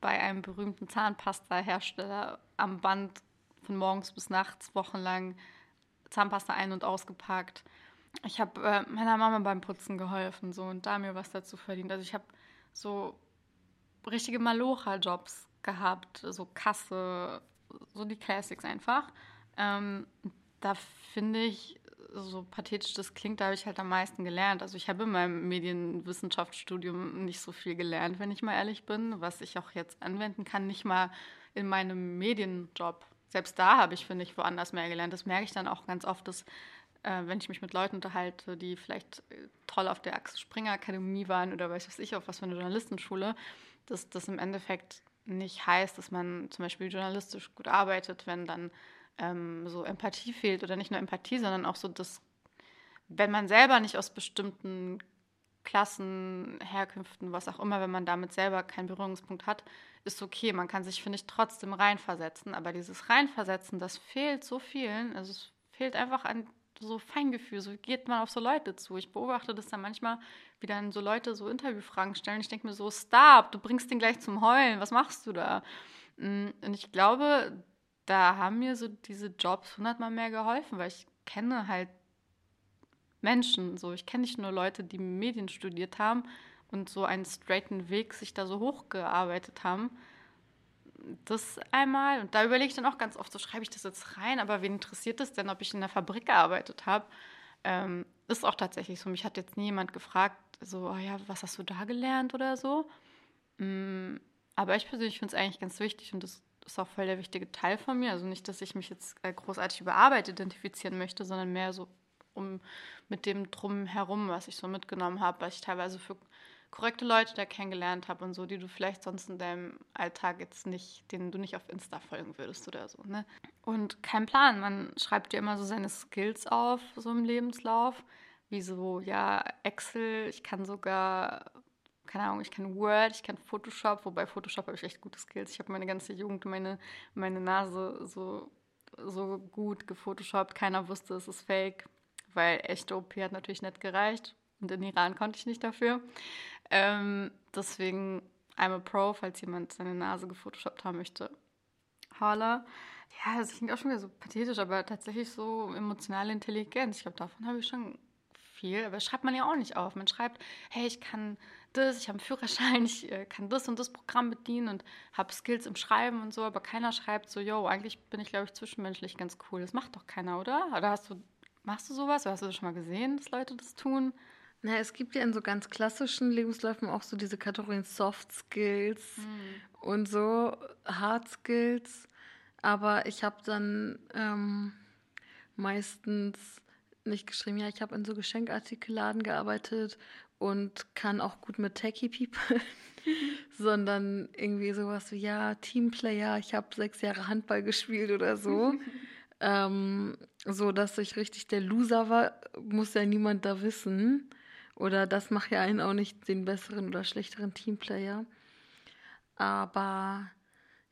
bei einem berühmten Zahnpasta-Hersteller am Band von morgens bis nachts wochenlang Zahnpasta ein- und ausgepackt. Ich habe äh, meiner Mama beim Putzen geholfen so und da mir was dazu verdient. Also ich habe so richtige Malocha-Jobs gehabt, so Kasse, so die Classics einfach. Ähm, da finde ich, so pathetisch das klingt, da habe ich halt am meisten gelernt. Also ich habe in meinem Medienwissenschaftsstudium nicht so viel gelernt, wenn ich mal ehrlich bin, was ich auch jetzt anwenden kann, nicht mal in meinem Medienjob selbst da habe ich, finde ich, woanders mehr gelernt. Das merke ich dann auch ganz oft, dass, äh, wenn ich mich mit Leuten unterhalte, die vielleicht äh, toll auf der Axel Springer Akademie waren oder weiß was ich, auf was für eine Journalistenschule, dass das im Endeffekt nicht heißt, dass man zum Beispiel journalistisch gut arbeitet, wenn dann ähm, so Empathie fehlt oder nicht nur Empathie, sondern auch so, dass wenn man selber nicht aus bestimmten Klassen, Herkünften, was auch immer, wenn man damit selber keinen Berührungspunkt hat, ist okay. Man kann sich, finde ich, trotzdem reinversetzen. Aber dieses Reinversetzen, das fehlt so vielen. Also es fehlt einfach an so Feingefühl. So geht man auf so Leute zu. Ich beobachte das dann manchmal, wie dann so Leute so Interviewfragen stellen. Ich denke mir so, stop, du bringst den gleich zum Heulen. Was machst du da? Mm, und ich glaube, da haben mir so diese Jobs hundertmal mehr geholfen, weil ich kenne halt Menschen. So, ich kenne nicht nur Leute, die Medien studiert haben und so einen straighten Weg sich da so hochgearbeitet haben. Das einmal. Und da überlege ich dann auch ganz oft, so schreibe ich das jetzt rein, aber wen interessiert es denn, ob ich in der Fabrik gearbeitet habe? Ähm, ist auch tatsächlich so. Mich hat jetzt nie jemand gefragt, so, oh ja, was hast du da gelernt oder so. Mm, aber ich persönlich finde es eigentlich ganz wichtig und das ist auch voll der wichtige Teil von mir. Also nicht, dass ich mich jetzt großartig über Arbeit identifizieren möchte, sondern mehr so um mit dem drumherum, was ich so mitgenommen habe, was ich teilweise für korrekte Leute da kennengelernt habe und so, die du vielleicht sonst in deinem Alltag jetzt nicht, denen du nicht auf Insta folgen würdest oder so. Ne? Und kein Plan, man schreibt dir immer so seine Skills auf, so im Lebenslauf, wie so, ja, Excel, ich kann sogar, keine Ahnung, ich kann Word, ich kann Photoshop, wobei Photoshop habe ich echt gute Skills. Ich habe meine ganze Jugend, meine, meine Nase so, so gut gefotoshoppt, keiner wusste, es ist fake weil echte OP hat natürlich nicht gereicht und in Iran konnte ich nicht dafür. Ähm, deswegen I'm a Pro, falls jemand seine Nase gefotoshoppt haben möchte. Holla. Ja, das klingt auch schon wieder so pathetisch, aber tatsächlich so emotionale Intelligenz. Ich glaube, davon habe ich schon viel, aber schreibt man ja auch nicht auf. Man schreibt, hey, ich kann das, ich habe einen Führerschein, ich äh, kann das und das Programm bedienen und habe Skills im Schreiben und so, aber keiner schreibt so, yo, eigentlich bin ich, glaube ich, zwischenmenschlich ganz cool. Das macht doch keiner, oder? Oder hast du Machst du sowas? Hast du das schon mal gesehen, dass Leute das tun? Na, es gibt ja in so ganz klassischen Lebensläufen auch so diese Kategorien Soft Skills mhm. und so Hard Skills. Aber ich habe dann ähm, meistens nicht geschrieben, ja, ich habe in so Geschenkartikelladen gearbeitet und kann auch gut mit Techie People, sondern irgendwie sowas wie, ja, Teamplayer, ich habe sechs Jahre Handball gespielt oder so. ähm, so dass ich richtig der Loser war, muss ja niemand da wissen. Oder das macht ja einen auch nicht den besseren oder schlechteren Teamplayer. Aber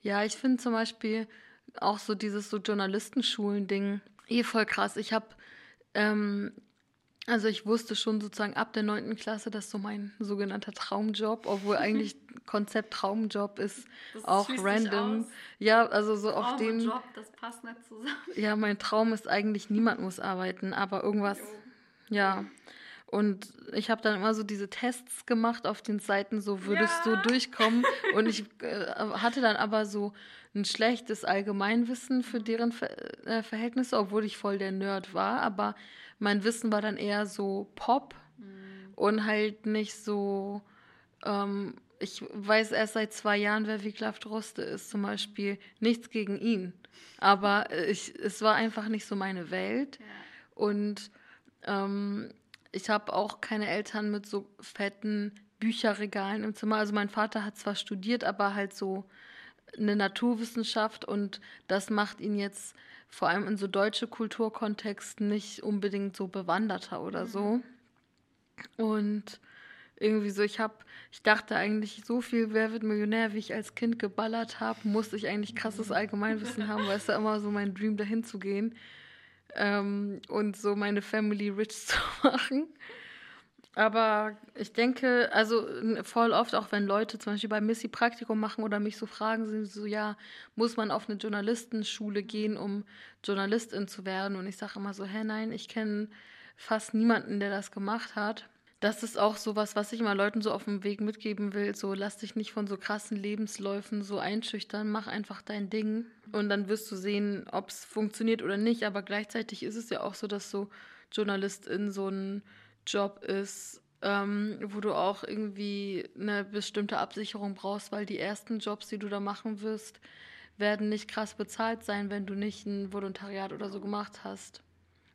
ja, ich finde zum Beispiel auch so dieses so Journalistenschulen-Ding eh voll krass. Ich habe ähm, also ich wusste schon sozusagen ab der neunten Klasse, dass so mein sogenannter Traumjob, obwohl eigentlich Konzept Traumjob ist das auch random. Ja, also so auf den. Job, das passt nicht zusammen. Ja, mein Traum ist eigentlich, niemand muss arbeiten, aber irgendwas. Jo. Ja. Und ich habe dann immer so diese Tests gemacht auf den Seiten, so würdest ja. du durchkommen. Und ich äh, hatte dann aber so ein schlechtes Allgemeinwissen für deren Ver äh, Verhältnisse, obwohl ich voll der Nerd war. Aber mein Wissen war dann eher so Pop mhm. und halt nicht so. Ähm, ich weiß erst seit zwei Jahren, wer Wiglaf Droste ist, zum Beispiel. Nichts gegen ihn. Aber ich, es war einfach nicht so meine Welt. Ja. Und ähm, ich habe auch keine Eltern mit so fetten Bücherregalen im Zimmer. Also mein Vater hat zwar studiert, aber halt so eine Naturwissenschaft und das macht ihn jetzt vor allem in so deutsche Kulturkontexten nicht unbedingt so bewanderter oder mhm. so. Und irgendwie so, ich habe, ich dachte eigentlich, so viel Wer wird Millionär, wie ich als Kind geballert habe, musste ich eigentlich krasses Allgemeinwissen haben, weil es ja immer so mein Dream, dahin zu gehen ähm, und so meine Family rich zu machen. Aber ich denke, also voll oft, auch wenn Leute zum Beispiel bei Missy Praktikum machen oder mich so fragen, sind so, ja, muss man auf eine Journalistenschule gehen, um Journalistin zu werden? Und ich sage immer so, hä, nein, ich kenne fast niemanden, der das gemacht hat das ist auch sowas, was ich immer Leuten so auf dem Weg mitgeben will. So, lass dich nicht von so krassen Lebensläufen so einschüchtern, mach einfach dein Ding und dann wirst du sehen, ob es funktioniert oder nicht. Aber gleichzeitig ist es ja auch so, dass so Journalistin so ein Job ist, ähm, wo du auch irgendwie eine bestimmte Absicherung brauchst, weil die ersten Jobs, die du da machen wirst, werden nicht krass bezahlt sein, wenn du nicht ein Volontariat oder so gemacht hast.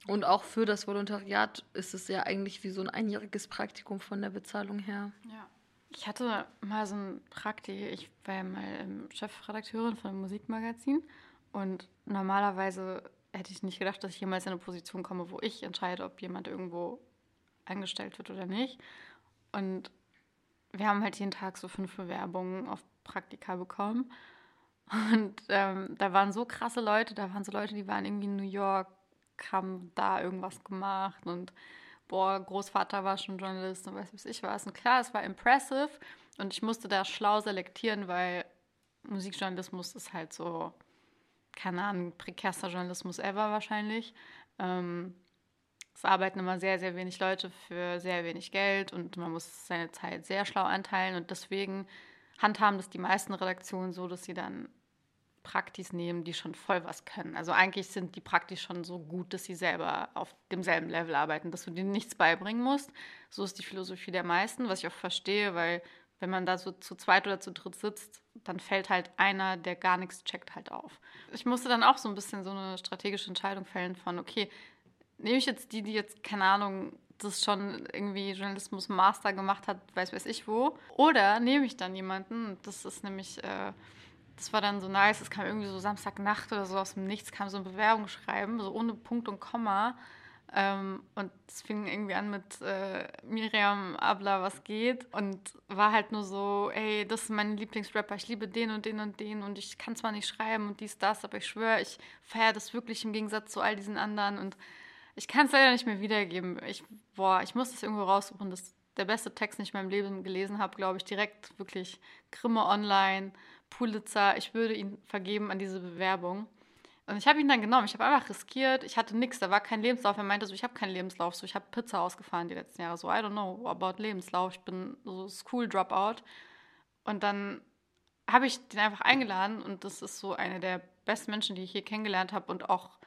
Und auch für das Volontariat ist es ja eigentlich wie so ein einjähriges Praktikum von der Bezahlung her. Ja. Ich hatte mal so ein Praktikum, ich war ja mal Chefredakteurin von einem Musikmagazin und normalerweise hätte ich nicht gedacht, dass ich jemals in eine Position komme, wo ich entscheide, ob jemand irgendwo eingestellt wird oder nicht. Und wir haben halt jeden Tag so fünf Bewerbungen auf Praktika bekommen. Und ähm, da waren so krasse Leute, da waren so Leute, die waren irgendwie in New York, haben da irgendwas gemacht und boah, Großvater war schon Journalist und weiß was ich was. Und klar, es war impressive und ich musste da schlau selektieren, weil Musikjournalismus ist halt so, keine Ahnung, prekärster Journalismus ever wahrscheinlich. Ähm, es arbeiten immer sehr, sehr wenig Leute für sehr wenig Geld und man muss seine Zeit sehr schlau einteilen und deswegen handhaben das die meisten Redaktionen so, dass sie dann Praktis nehmen, die schon voll was können. Also eigentlich sind die Praktis schon so gut, dass sie selber auf demselben Level arbeiten, dass du denen nichts beibringen musst. So ist die Philosophie der meisten, was ich auch verstehe, weil wenn man da so zu zweit oder zu dritt sitzt, dann fällt halt einer, der gar nichts checkt, halt auf. Ich musste dann auch so ein bisschen so eine strategische Entscheidung fällen von, okay, nehme ich jetzt die, die jetzt, keine Ahnung, das schon irgendwie Journalismus Master gemacht hat, weiß weiß ich wo, oder nehme ich dann jemanden, das ist nämlich... Äh, das war dann so nice. Es kam irgendwie so Samstagnacht oder so aus dem Nichts, kam so ein Bewerbungsschreiben, so ohne Punkt und Komma. Ähm, und es fing irgendwie an mit äh, Miriam Abla, was geht? Und war halt nur so, ey, das ist mein Lieblingsrapper, ich liebe den und den und den und ich kann zwar nicht schreiben und dies, das, aber ich schwöre, ich feiere das wirklich im Gegensatz zu all diesen anderen und ich kann es leider nicht mehr wiedergeben. Ich, boah, ich muss das irgendwo raussuchen. Das ist der beste Text, den ich in meinem Leben gelesen habe, glaube ich, direkt wirklich Grimme Online Pulitzer, ich würde ihn vergeben an diese Bewerbung. Und ich habe ihn dann genommen. Ich habe einfach riskiert. Ich hatte nichts. Da war kein Lebenslauf. Er meinte so, ich habe keinen Lebenslauf. So, ich habe Pizza ausgefahren die letzten Jahre. So, I don't know about Lebenslauf. Ich bin so School Dropout. Und dann habe ich den einfach eingeladen. Und das ist so eine der besten Menschen, die ich hier kennengelernt habe. Und auch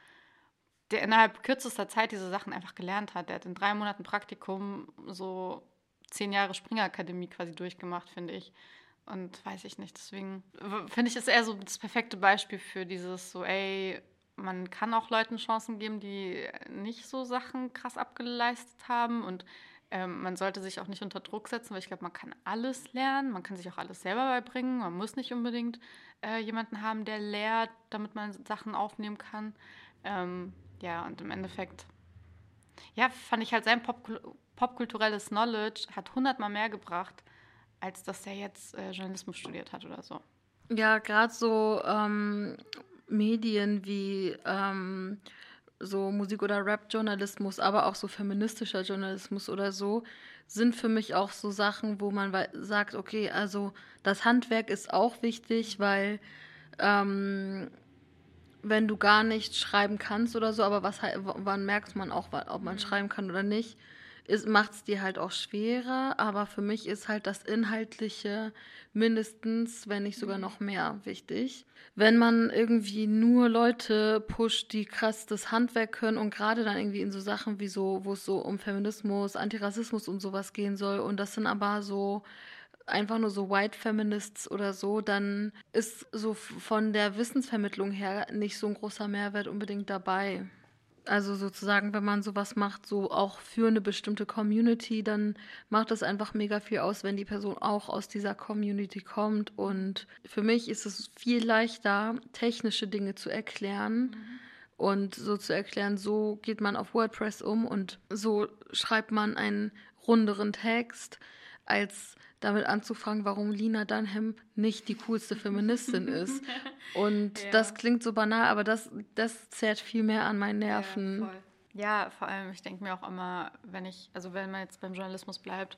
der innerhalb kürzester Zeit diese Sachen einfach gelernt hat. Der hat in drei Monaten Praktikum so zehn Jahre Springerakademie quasi durchgemacht, finde ich. Und weiß ich nicht. Deswegen finde ich es eher so das perfekte Beispiel für dieses so, ey, man kann auch Leuten Chancen geben, die nicht so Sachen krass abgeleistet haben. Und ähm, man sollte sich auch nicht unter Druck setzen, weil ich glaube, man kann alles lernen. Man kann sich auch alles selber beibringen. Man muss nicht unbedingt äh, jemanden haben, der lehrt, damit man Sachen aufnehmen kann. Ähm, ja, und im Endeffekt, ja, fand ich halt sein Popkul popkulturelles Knowledge hat hundertmal mehr gebracht als dass er jetzt äh, Journalismus studiert hat oder so. Ja, gerade so ähm, Medien wie ähm, so Musik- oder Rap-Journalismus, aber auch so feministischer Journalismus oder so, sind für mich auch so Sachen, wo man sagt, okay, also das Handwerk ist auch wichtig, weil ähm, wenn du gar nicht schreiben kannst oder so, aber was wann merkt man auch, ob man mhm. schreiben kann oder nicht, macht es dir halt auch schwerer, aber für mich ist halt das Inhaltliche mindestens, wenn nicht sogar noch mehr wichtig. Wenn man irgendwie nur Leute pusht, die krass das Handwerk können und gerade dann irgendwie in so Sachen wie so, wo es so um Feminismus, Antirassismus und sowas gehen soll und das sind aber so einfach nur so White Feminists oder so, dann ist so von der Wissensvermittlung her nicht so ein großer Mehrwert unbedingt dabei. Also sozusagen, wenn man sowas macht, so auch für eine bestimmte Community, dann macht das einfach mega viel aus, wenn die Person auch aus dieser Community kommt. Und für mich ist es viel leichter, technische Dinge zu erklären. Mhm. Und so zu erklären, so geht man auf WordPress um und so schreibt man einen runderen Text, als damit anzufangen, warum Lina Dunham nicht die coolste Feministin ist. Und ja. das klingt so banal, aber das, das zerrt viel mehr an meinen Nerven. Ja, voll. ja vor allem, ich denke mir auch immer, wenn ich, also wenn man jetzt beim Journalismus bleibt,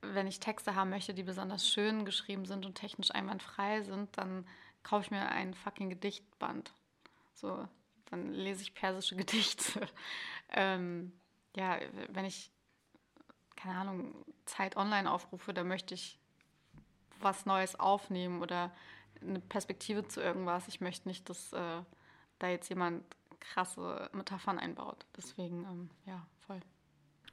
wenn ich Texte haben möchte, die besonders schön geschrieben sind und technisch einwandfrei sind, dann kaufe ich mir ein fucking Gedichtband. So, dann lese ich persische Gedichte. ähm, ja, wenn ich keine Ahnung, Zeit online aufrufe, da möchte ich was Neues aufnehmen oder eine Perspektive zu irgendwas. Ich möchte nicht, dass äh, da jetzt jemand krasse Metaphern einbaut. Deswegen, ähm, ja, voll.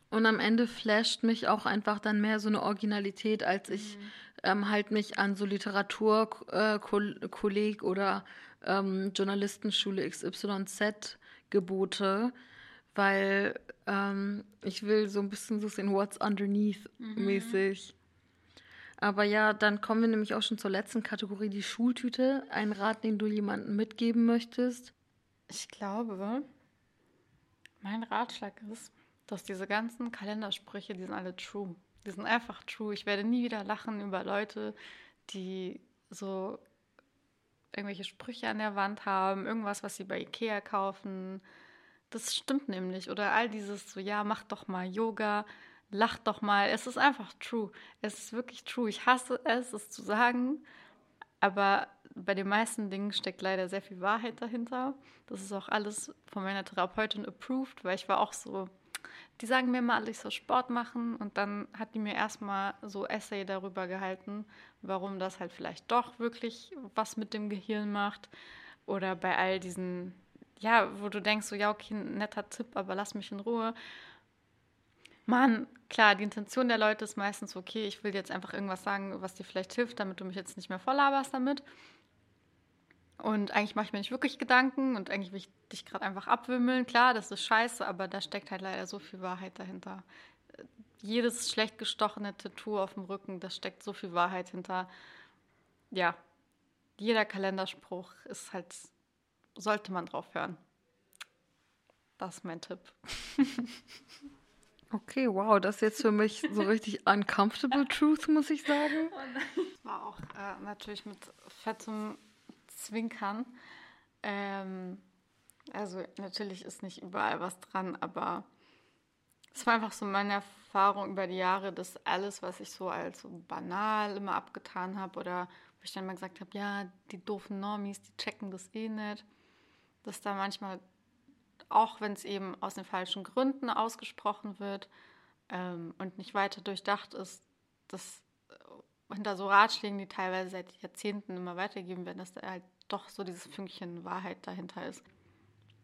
Und am Ende flasht mich auch einfach dann mehr so eine Originalität, als ich mhm. ähm, halt mich an so Literaturkolleg äh, oder ähm, Journalistenschule XYZ gebote weil ähm, ich will so ein bisschen so sehen, what's underneath mhm. mäßig. Aber ja, dann kommen wir nämlich auch schon zur letzten Kategorie, die Schultüte. Ein Rat, den du jemandem mitgeben möchtest? Ich glaube, mein Ratschlag ist, dass diese ganzen Kalendersprüche, die sind alle true. Die sind einfach true. Ich werde nie wieder lachen über Leute, die so irgendwelche Sprüche an der Wand haben, irgendwas, was sie bei Ikea kaufen, das stimmt nämlich. Oder all dieses so, ja, mach doch mal Yoga, lach doch mal. Es ist einfach true. Es ist wirklich true. Ich hasse es, es zu sagen. Aber bei den meisten Dingen steckt leider sehr viel Wahrheit dahinter. Das ist auch alles von meiner Therapeutin approved, weil ich war auch so, die sagen mir mal alle, ich soll Sport machen und dann hat die mir erstmal so Essay darüber gehalten, warum das halt vielleicht doch wirklich was mit dem Gehirn macht. Oder bei all diesen ja, wo du denkst, so, ja, okay, netter Tipp, aber lass mich in Ruhe. Mann, klar, die Intention der Leute ist meistens, okay, ich will jetzt einfach irgendwas sagen, was dir vielleicht hilft, damit du mich jetzt nicht mehr voll laberst damit. Und eigentlich mache ich mir nicht wirklich Gedanken und eigentlich will ich dich gerade einfach abwimmeln. Klar, das ist scheiße, aber da steckt halt leider so viel Wahrheit dahinter. Jedes schlecht gestochene Tattoo auf dem Rücken, da steckt so viel Wahrheit hinter. Ja, jeder Kalenderspruch ist halt sollte man drauf hören. Das ist mein Tipp. Okay, wow, das ist jetzt für mich so richtig uncomfortable truth, muss ich sagen. Das war auch äh, natürlich mit fettem Zwinkern. Ähm, also natürlich ist nicht überall was dran, aber es war einfach so meine Erfahrung über die Jahre, dass alles, was ich so als so banal immer abgetan habe oder wo ich dann mal gesagt habe, ja, die doofen Normis, die checken das eh nicht, dass da manchmal, auch wenn es eben aus den falschen Gründen ausgesprochen wird ähm, und nicht weiter durchdacht ist, dass äh, hinter so Ratschlägen, die teilweise seit Jahrzehnten immer weitergegeben werden, dass da halt doch so dieses Fünkchen Wahrheit dahinter ist.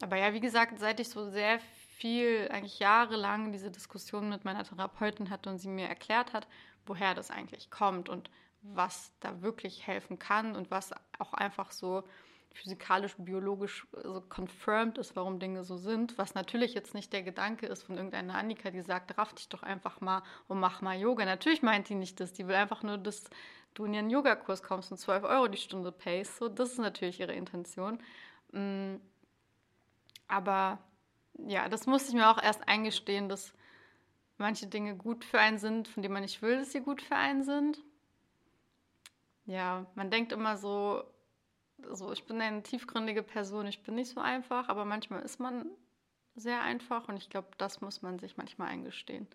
Aber ja, wie gesagt, seit ich so sehr viel, eigentlich jahrelang diese Diskussion mit meiner Therapeutin hatte und sie mir erklärt hat, woher das eigentlich kommt und was da wirklich helfen kann und was auch einfach so physikalisch, biologisch so confirmed ist, warum Dinge so sind, was natürlich jetzt nicht der Gedanke ist von irgendeiner Annika, die sagt, raff dich doch einfach mal und mach mal Yoga. Natürlich meint die nicht das, die will einfach nur, dass du in ihren Yogakurs kommst und 12 Euro die Stunde payst. So, das ist natürlich ihre Intention. Mm, aber ja, das muss ich mir auch erst eingestehen, dass manche Dinge gut für einen sind, von denen man nicht will, dass sie gut für einen sind. Ja, man denkt immer so, so, ich bin eine tiefgründige Person, ich bin nicht so einfach, aber manchmal ist man sehr einfach und ich glaube, das muss man sich manchmal eingestehen.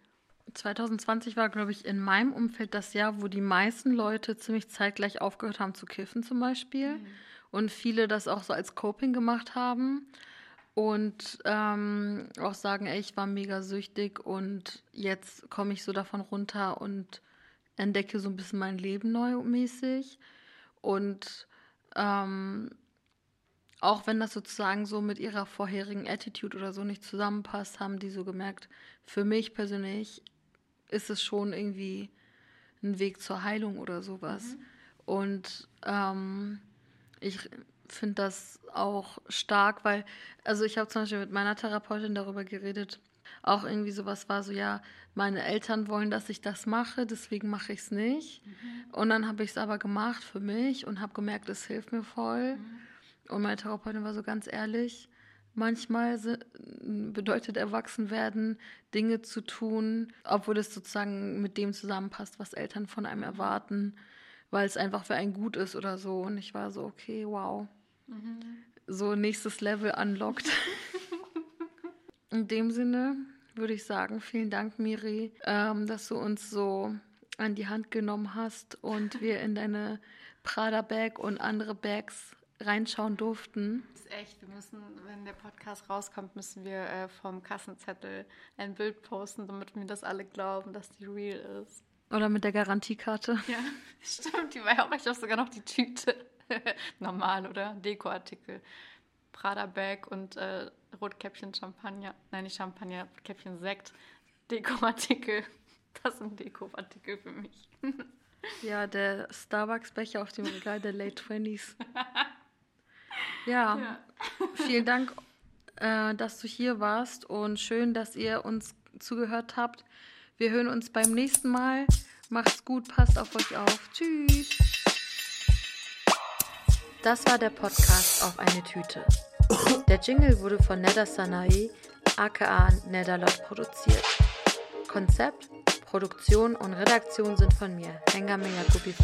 2020 war, glaube ich, in meinem Umfeld das Jahr, wo die meisten Leute ziemlich zeitgleich aufgehört haben zu kiffen zum Beispiel mhm. und viele das auch so als Coping gemacht haben. und ähm, auch sagen, ey, ich war mega süchtig und jetzt komme ich so davon runter und entdecke so ein bisschen mein Leben neu mäßig. Und ähm, auch wenn das sozusagen so mit ihrer vorherigen Attitude oder so nicht zusammenpasst, haben die so gemerkt, für mich persönlich ist es schon irgendwie ein Weg zur Heilung oder sowas. Mhm. Und ähm, ich finde das auch stark, weil, also ich habe zum Beispiel mit meiner Therapeutin darüber geredet, auch irgendwie sowas war so, ja, meine Eltern wollen, dass ich das mache, deswegen mache ich es nicht. Mhm. Und dann habe ich es aber gemacht für mich und habe gemerkt, es hilft mir voll. Mhm. Und meine Therapeutin war so ganz ehrlich, manchmal bedeutet Erwachsenwerden, Dinge zu tun, obwohl es sozusagen mit dem zusammenpasst, was Eltern von einem erwarten, weil es einfach für einen gut ist oder so. Und ich war so, okay, wow. Mhm. So nächstes Level unlocked. In dem Sinne würde ich sagen, vielen Dank, Miri, ähm, dass du uns so an die Hand genommen hast und wir in deine Prada-Bag und andere Bags reinschauen durften. Das ist echt, wir müssen, wenn der Podcast rauskommt, müssen wir äh, vom Kassenzettel ein Bild posten, damit wir das alle glauben, dass die real ist. Oder mit der Garantiekarte. Ja, stimmt, die war ja auch, ich habe sogar noch die Tüte. Normal, oder? Dekoartikel. Prada-Bag und äh, Rotkäppchen Champagner. Nein, nicht Champagner, Käppchen Sekt. Dekoartikel. Das sind Dekoartikel für mich. ja, der Starbucks-Becher auf dem Regal der Late 20s. Ja, ja. vielen Dank, äh, dass du hier warst und schön, dass ihr uns zugehört habt. Wir hören uns beim nächsten Mal. Macht's gut, passt auf euch auf. Tschüss. Das war der Podcast auf eine Tüte. Der Jingle wurde von Neda Sanae, aka Nedalot, produziert. Konzept, Produktion und Redaktion sind von mir, Hengame Yakubi.